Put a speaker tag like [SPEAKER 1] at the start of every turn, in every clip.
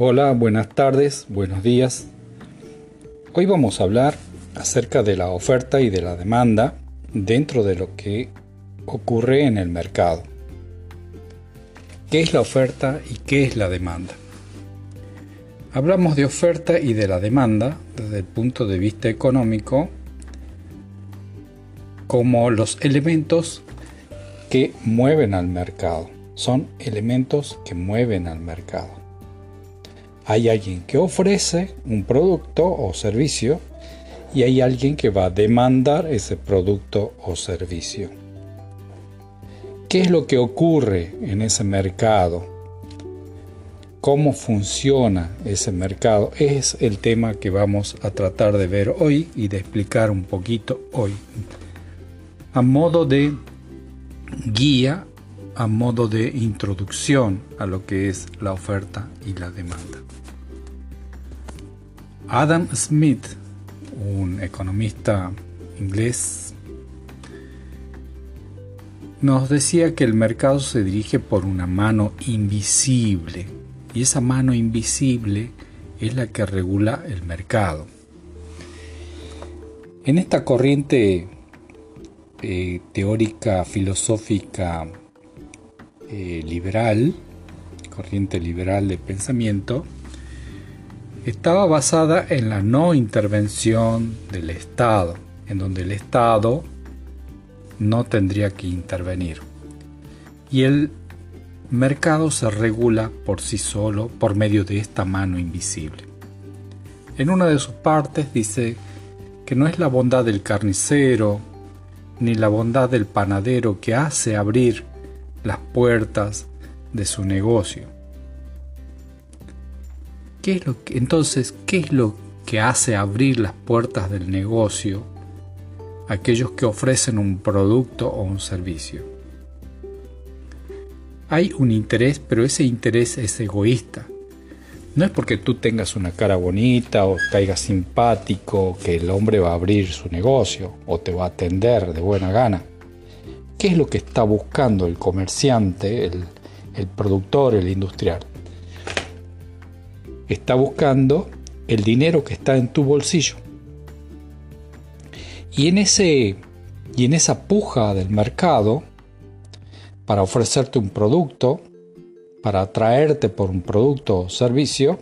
[SPEAKER 1] Hola, buenas tardes, buenos días. Hoy vamos a hablar acerca de la oferta y de la demanda dentro de lo que ocurre en el mercado. ¿Qué es la oferta y qué es la demanda? Hablamos de oferta y de la demanda desde el punto de vista económico como los elementos que mueven al mercado. Son elementos que mueven al mercado. Hay alguien que ofrece un producto o servicio y hay alguien que va a demandar ese producto o servicio. ¿Qué es lo que ocurre en ese mercado? ¿Cómo funciona ese mercado? Es el tema que vamos a tratar de ver hoy y de explicar un poquito hoy. A modo de guía, a modo de introducción a lo que es la oferta y la demanda. Adam Smith, un economista inglés, nos decía que el mercado se dirige por una mano invisible y esa mano invisible es la que regula el mercado. En esta corriente eh, teórica filosófica eh, liberal, corriente liberal de pensamiento, estaba basada en la no intervención del Estado, en donde el Estado no tendría que intervenir. Y el mercado se regula por sí solo por medio de esta mano invisible. En una de sus partes dice que no es la bondad del carnicero ni la bondad del panadero que hace abrir las puertas de su negocio, entonces, ¿qué es lo que hace abrir las puertas del negocio a aquellos que ofrecen un producto o un servicio? Hay un interés, pero ese interés es egoísta. No es porque tú tengas una cara bonita o caigas simpático que el hombre va a abrir su negocio o te va a atender de buena gana. ¿Qué es lo que está buscando el comerciante, el, productor, el industrial? está buscando el dinero que está en tu bolsillo. Y en, ese, y en esa puja del mercado, para ofrecerte un producto, para atraerte por un producto o servicio,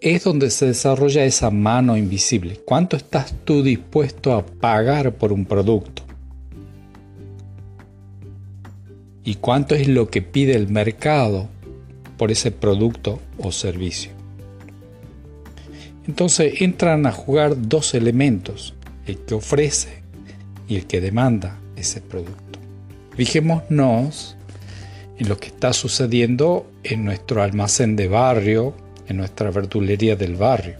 [SPEAKER 1] es donde se desarrolla esa mano invisible. ¿Cuánto estás tú dispuesto a pagar por un producto? ¿Y cuánto es lo que pide el mercado por ese producto o servicio. Entonces entran a jugar dos elementos, el que ofrece y el que demanda ese producto. Fijémonos en lo que está sucediendo en nuestro almacén de barrio, en nuestra verdulería del barrio.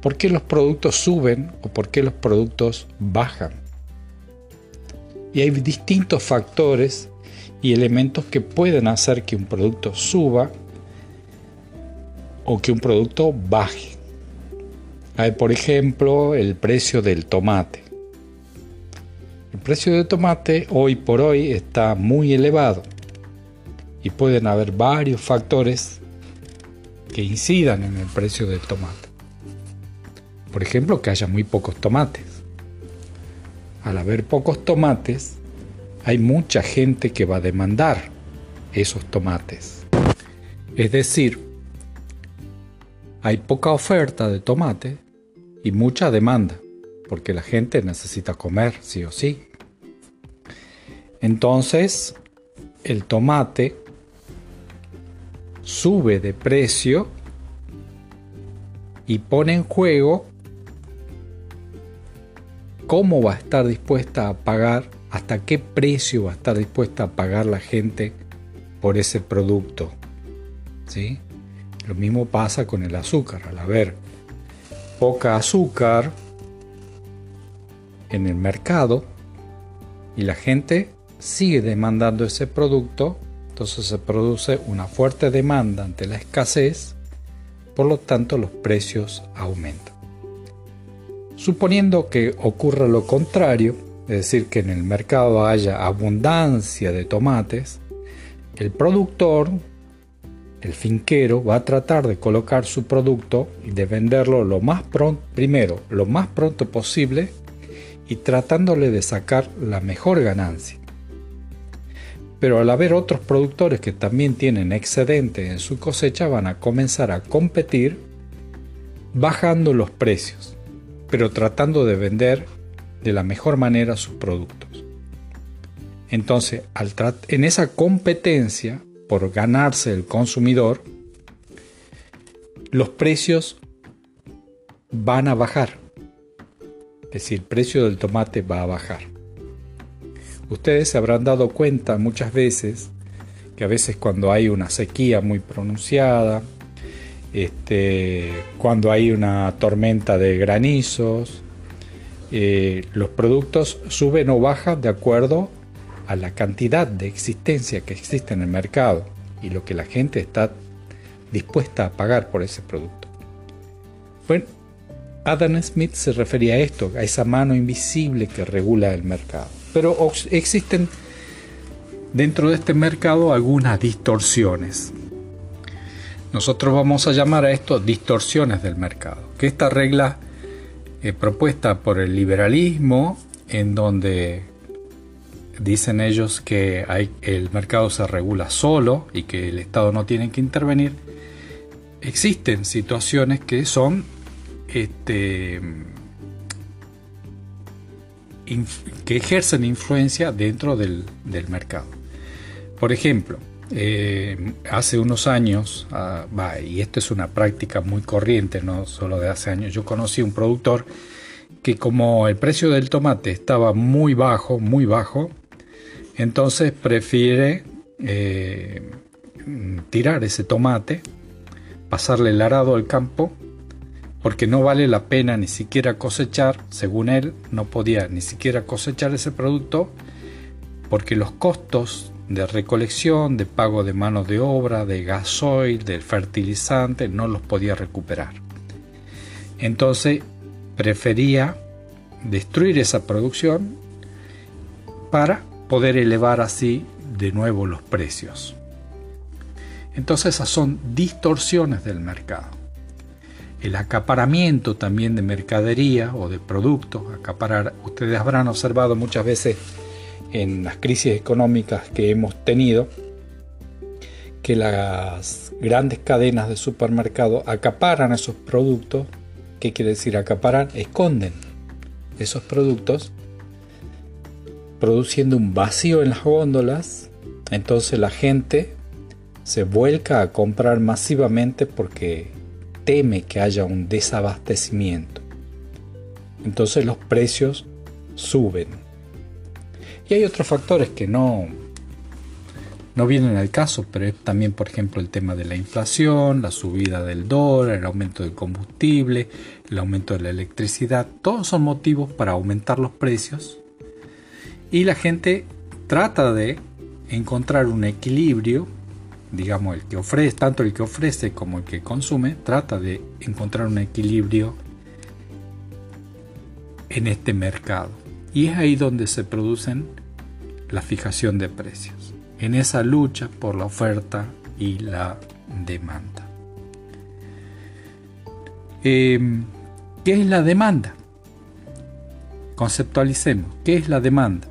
[SPEAKER 1] ¿Por qué los productos suben o por qué los productos bajan? Y hay distintos factores y elementos que pueden hacer que un producto suba o que un producto baje. Hay, por ejemplo, el precio del tomate. El precio del tomate hoy por hoy está muy elevado y pueden haber varios factores que incidan en el precio del tomate. Por ejemplo, que haya muy pocos tomates. Al haber pocos tomates, hay mucha gente que va a demandar esos tomates. Es decir, hay poca oferta de tomate y mucha demanda, porque la gente necesita comer sí o sí. Entonces, el tomate sube de precio y pone en juego cómo va a estar dispuesta a pagar hasta qué precio va a estar dispuesta a pagar la gente por ese producto. ¿Sí? Lo mismo pasa con el azúcar. Al haber poca azúcar en el mercado y la gente sigue demandando ese producto, entonces se produce una fuerte demanda ante la escasez, por lo tanto los precios aumentan. Suponiendo que ocurra lo contrario, es decir, que en el mercado haya abundancia de tomates, el productor el finquero va a tratar de colocar su producto y de venderlo lo más pronto, primero, lo más pronto posible y tratándole de sacar la mejor ganancia. Pero al haber otros productores que también tienen excedente en su cosecha, van a comenzar a competir bajando los precios, pero tratando de vender de la mejor manera sus productos. Entonces, en esa competencia por ganarse el consumidor, los precios van a bajar. Es decir, el precio del tomate va a bajar. Ustedes se habrán dado cuenta muchas veces que a veces cuando hay una sequía muy pronunciada, este, cuando hay una tormenta de granizos, eh, los productos suben o bajan de acuerdo a la cantidad de existencia que existe en el mercado y lo que la gente está dispuesta a pagar por ese producto. Adam Smith se refería a esto, a esa mano invisible que regula el mercado. Pero existen dentro de este mercado algunas distorsiones. Nosotros vamos a llamar a esto distorsiones del mercado. Que esta regla eh, propuesta por el liberalismo, en donde dicen ellos que el mercado se regula solo y que el Estado no tiene que intervenir, existen situaciones que son este, que ejercen influencia dentro del, mercado. Por ejemplo, eh, hace unos años, ah, y esto es una práctica muy corriente, no solo de hace años, yo conocí un productor que como el precio del tomate estaba muy bajo, muy bajo, entonces prefiere eh, tirar ese tomate, pasarle el arado al campo, porque no vale la pena ni siquiera cosechar, según él, no podía ni siquiera cosechar ese producto, porque los costos de recolección, de pago de mano de obra, de gasoil, del fertilizante, no los podía recuperar. Entonces prefería destruir esa producción para poder elevar así de nuevo los precios. Entonces esas son distorsiones del mercado. El acaparamiento también de mercadería o de productos, acaparar, ustedes habrán observado muchas veces en las crisis económicas que hemos tenido, que las grandes cadenas de supermercado acaparan esos productos. ¿Qué quiere decir acaparar? Esconden esos productos produciendo un vacío en las góndolas, entonces la gente se vuelca a comprar masivamente porque teme que haya un desabastecimiento. Entonces los precios suben. Hay otros factores que no, no vienen al caso, pero es también, por ejemplo, el tema de la inflación, la subida del dólar, el aumento del combustible, el aumento de la electricidad. Todos son motivos para aumentar los precios y la gente trata de encontrar un equilibrio, digamos, el que ofrece, tanto el que ofrece como el que consume, trata de encontrar un equilibrio en este mercado. Y es ahí donde se producen la fijación de precios, en esa lucha por la oferta y la demanda. Em, ¿Qué es la demanda? Conceptualicemos, ¿qué es la demanda?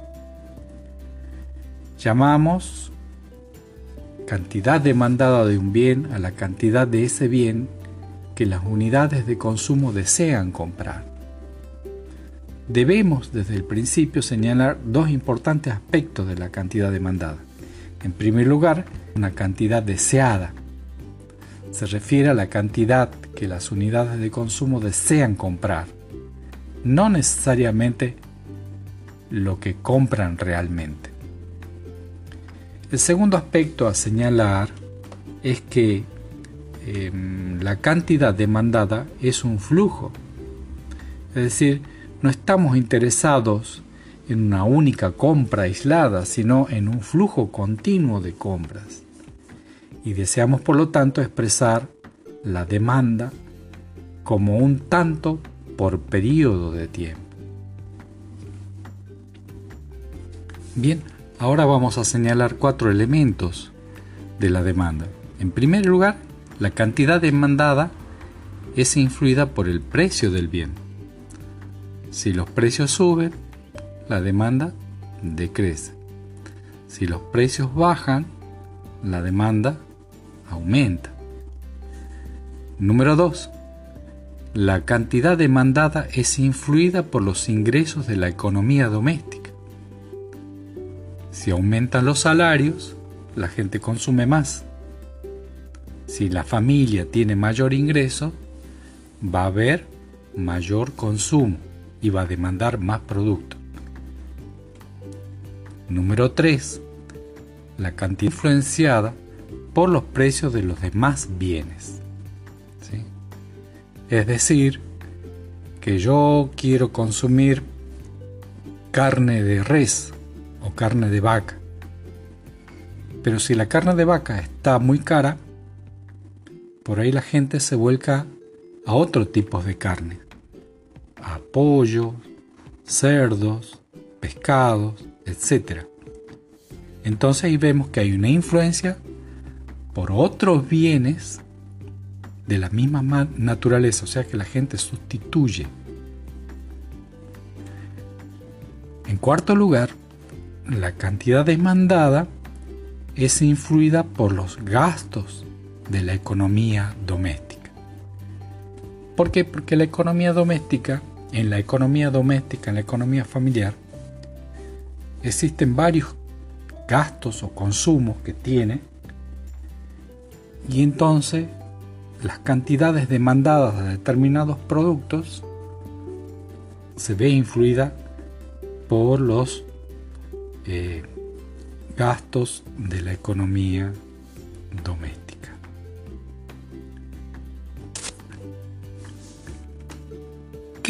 [SPEAKER 1] Llamamos cantidad demandada de un bien a la cantidad de ese bien que las unidades de consumo desean comprar. Debemos desde el principio señalar dos importantes aspectos de la cantidad demandada. En primer lugar, una cantidad deseada. Se refiere a la cantidad que las unidades de consumo desean comprar, no necesariamente lo que compran realmente. El segundo aspecto a señalar es que em, la cantidad demandada es un flujo. Es decir, no estamos interesados en una única compra aislada, sino en un flujo continuo de compras. Y deseamos, por lo tanto, expresar la demanda como un tanto por periodo de tiempo. Bien, Ahora vamos a señalar cuatro elementos de la demanda. En primer lugar, la cantidad demandada es influida por el precio del bien. Si los precios suben, la demanda decrece. Si los precios bajan, la demanda aumenta. Número 2. La cantidad demandada es influida por los ingresos de la economía doméstica. Si aumentan los salarios, la gente consume más. Si la familia tiene mayor ingreso, va a haber mayor consumo y va a demandar más producto. Número 3. La cantidad influenciada por los precios de los demás bienes. Es decir, que yo quiero consumir carne de res o carne de vaca. Pero si la carne de vaca está muy cara, por ahí la gente se vuelca a otro tipo de carne, a pollo, cerdos, pescados, etc. Entonces ahí vemos que hay una influencia por otros bienes de la misma naturaleza, o sea que la gente sustituye. En cuarto lugar, la cantidad demandada es influida por los gastos de la economía doméstica. ¿Por qué? Porque la economía doméstica, en la economía doméstica, en la economía familiar, existen varios gastos o consumos que tiene y entonces las cantidades demandadas de determinados productos se ve influida por los eh, gastos de la economía doméstica.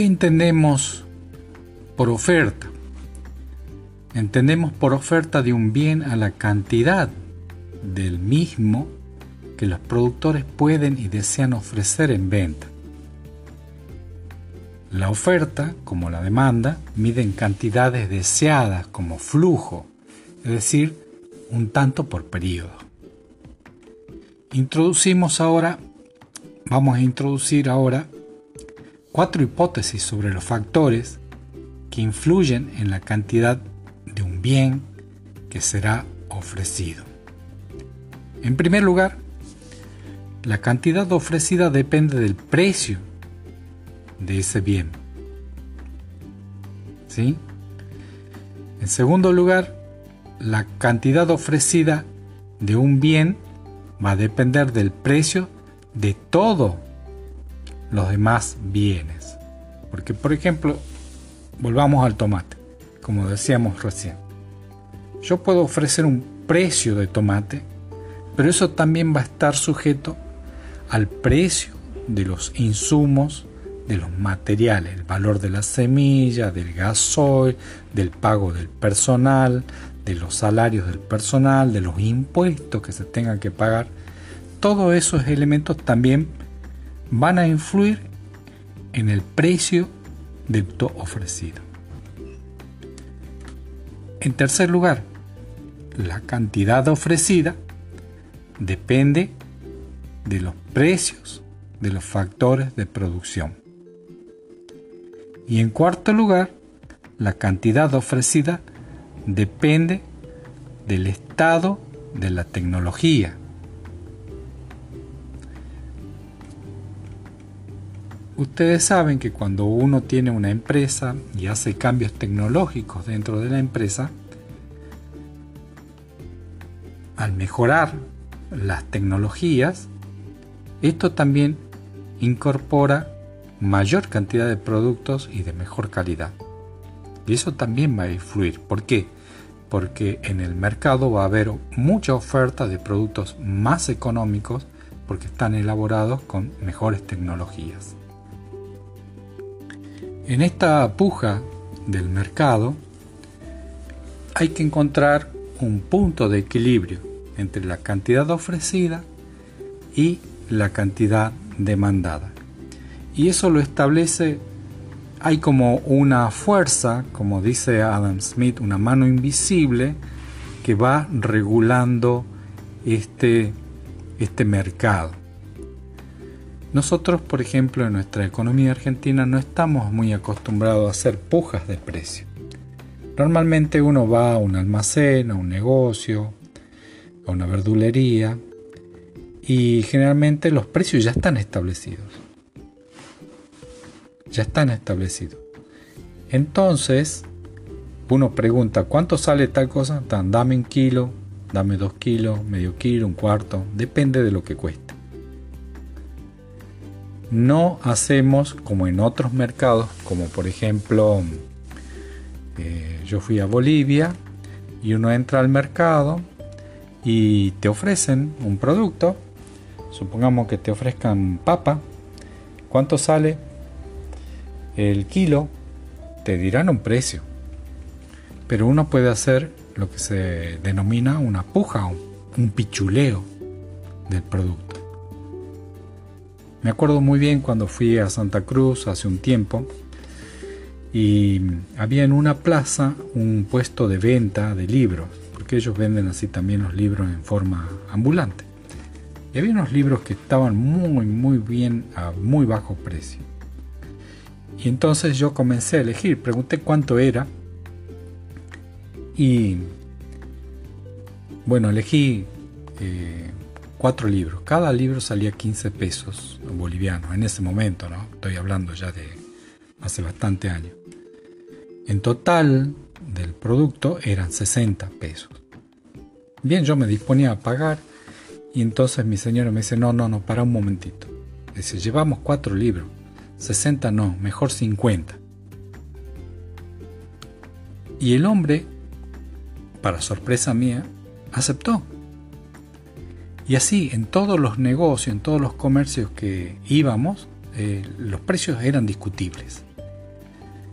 [SPEAKER 1] ¿Qué entendemos por oferta? Entendemos por oferta de un bien a la cantidad del mismo que los productores pueden y desean ofrecer en venta. La oferta, como la demanda, miden cantidades deseadas como flujo, es decir, un tanto por periodo. Introducimos ahora, vamos a introducir ahora cuatro hipótesis sobre los factores que influyen en la cantidad de un bien que será ofrecido. En primer lugar, la cantidad ofrecida depende del precio de ese bien. ¿Sí? En segundo lugar, la cantidad ofrecida de un bien va a depender del precio de todos los demás bienes. Porque, por ejemplo, volvamos al tomate, como decíamos recién. Yo puedo ofrecer un precio de tomate, pero eso también va a estar sujeto al precio de los insumos, de los materiales, el valor de la semilla, del gasoil, del pago del personal, de los salarios del personal, de los impuestos que se tengan que pagar. Todos esos elementos también van a influir en el precio del producto ofrecido. En tercer lugar, la cantidad ofrecida depende de los precios de los factores de producción. Y en cuarto lugar, la cantidad ofrecida depende del estado de la tecnología. Ustedes saben que cuando uno tiene una empresa y hace cambios tecnológicos dentro de la empresa, al mejorar las tecnologías, esto también incorpora mayor cantidad de productos y de mejor calidad. Y eso también va a influir. ¿Por qué? Porque en el mercado va a haber mucha oferta de productos más económicos porque están elaborados con mejores tecnologías. En esta puja del mercado hay que encontrar un punto de equilibrio entre la cantidad ofrecida y la cantidad demandada. Y eso lo establece, hay como una fuerza, como dice Adam Smith, una mano invisible que va regulando este, este mercado. Nosotros, por ejemplo, en nuestra economía argentina no estamos muy acostumbrados a hacer pujas de precio. Normalmente uno va a un almacén, a un negocio, a una verdulería y generalmente los precios ya están establecidos. Ya están establecidos. Entonces, uno pregunta, ¿cuánto sale tal cosa? dame un kilo, dame dos kilos, medio kilo, un cuarto, depende de lo que cueste. No hacemos como en otros mercados, como por ejemplo, eh, yo fui a Bolivia y uno entra al mercado y te ofrecen un producto, supongamos que te ofrezcan papa, ¿cuánto sale? El kilo, te dirán un precio, pero uno puede hacer lo que se denomina una puja, un pichuleo del producto. Me acuerdo muy bien cuando fui a Santa Cruz hace un tiempo y había en una plaza un puesto de venta de libros, porque ellos venden así también los libros en forma ambulante. Y había unos libros que estaban muy, muy bien a muy bajo precio. Y entonces yo comencé a elegir, pregunté cuánto era y bueno, elegí eh, cuatro libros. Cada libro salía 15 pesos bolivianos en ese momento, ¿no? Estoy hablando ya de hace bastante años. En total del producto eran 60 pesos. Bien, yo me disponía a pagar y entonces mi señora me dice, no, no, no, para un momentito. Dice, llevamos cuatro libros. 60 no, mejor 50. Y el hombre, para sorpresa mía, aceptó. Y así, en todos los negocios, en todos los comercios que íbamos, eh, los precios eran discutibles.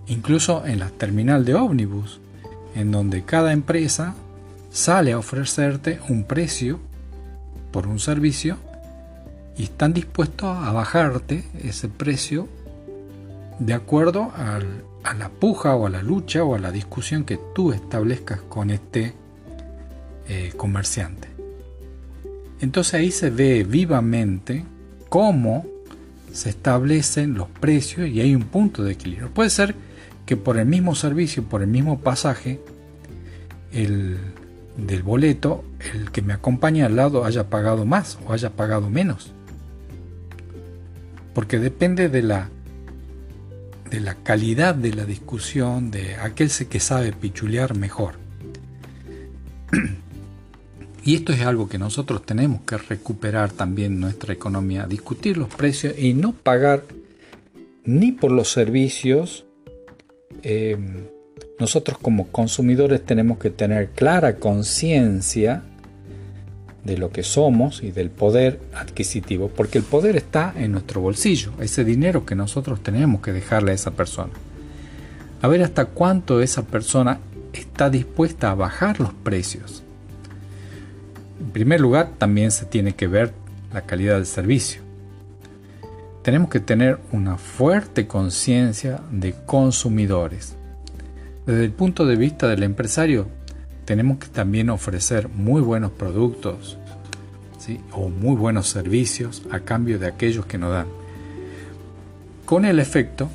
[SPEAKER 1] Incluso en la terminal de ómnibus, en donde cada empresa sale a ofrecerte un precio por un servicio y están dispuestos a bajarte ese precio de acuerdo a la puja o a la lucha o a la discusión que tú establezcas con este eh, comerciante. Entonces ahí se ve vivamente cómo se establecen los precios y hay un punto de equilibrio. Puede ser que por el mismo servicio, por el mismo pasaje, el del boleto, el que me acompaña al lado haya pagado más o haya pagado menos. Porque depende de la de la calidad de la discusión, de aquel que sabe pichulear mejor. Y esto es algo que nosotros tenemos que recuperar también nuestra economía, discutir los precios y no pagar ni por los servicios. Em, nosotros como consumidores tenemos que tener clara conciencia de lo que somos y del poder adquisitivo, porque el poder está en nuestro bolsillo, ese dinero que nosotros tenemos que dejarle a esa persona. A ver hasta cuánto esa persona está dispuesta a bajar los precios en primer lugar, también se tiene que ver la calidad del servicio. Tenemos que tener una fuerte conciencia de consumidores. Desde el punto de vista del empresario, tenemos que también ofrecer muy buenos productos o muy buenos servicios a cambio de aquellos que nos dan. Con el efecto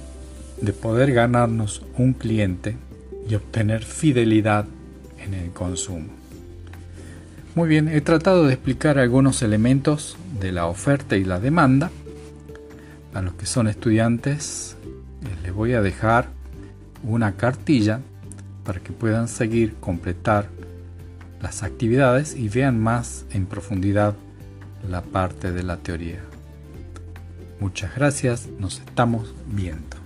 [SPEAKER 1] de poder ganarnos un cliente y obtener fidelidad en el consumo. Muy bien, he tratado de explicar algunos elementos de la oferta y la demanda. A los que son estudiantes eh, les voy a dejar una cartilla para que puedan seguir, completar las actividades y vean más en profundidad la parte de la teoría. Muchas gracias, nos estamos viendo.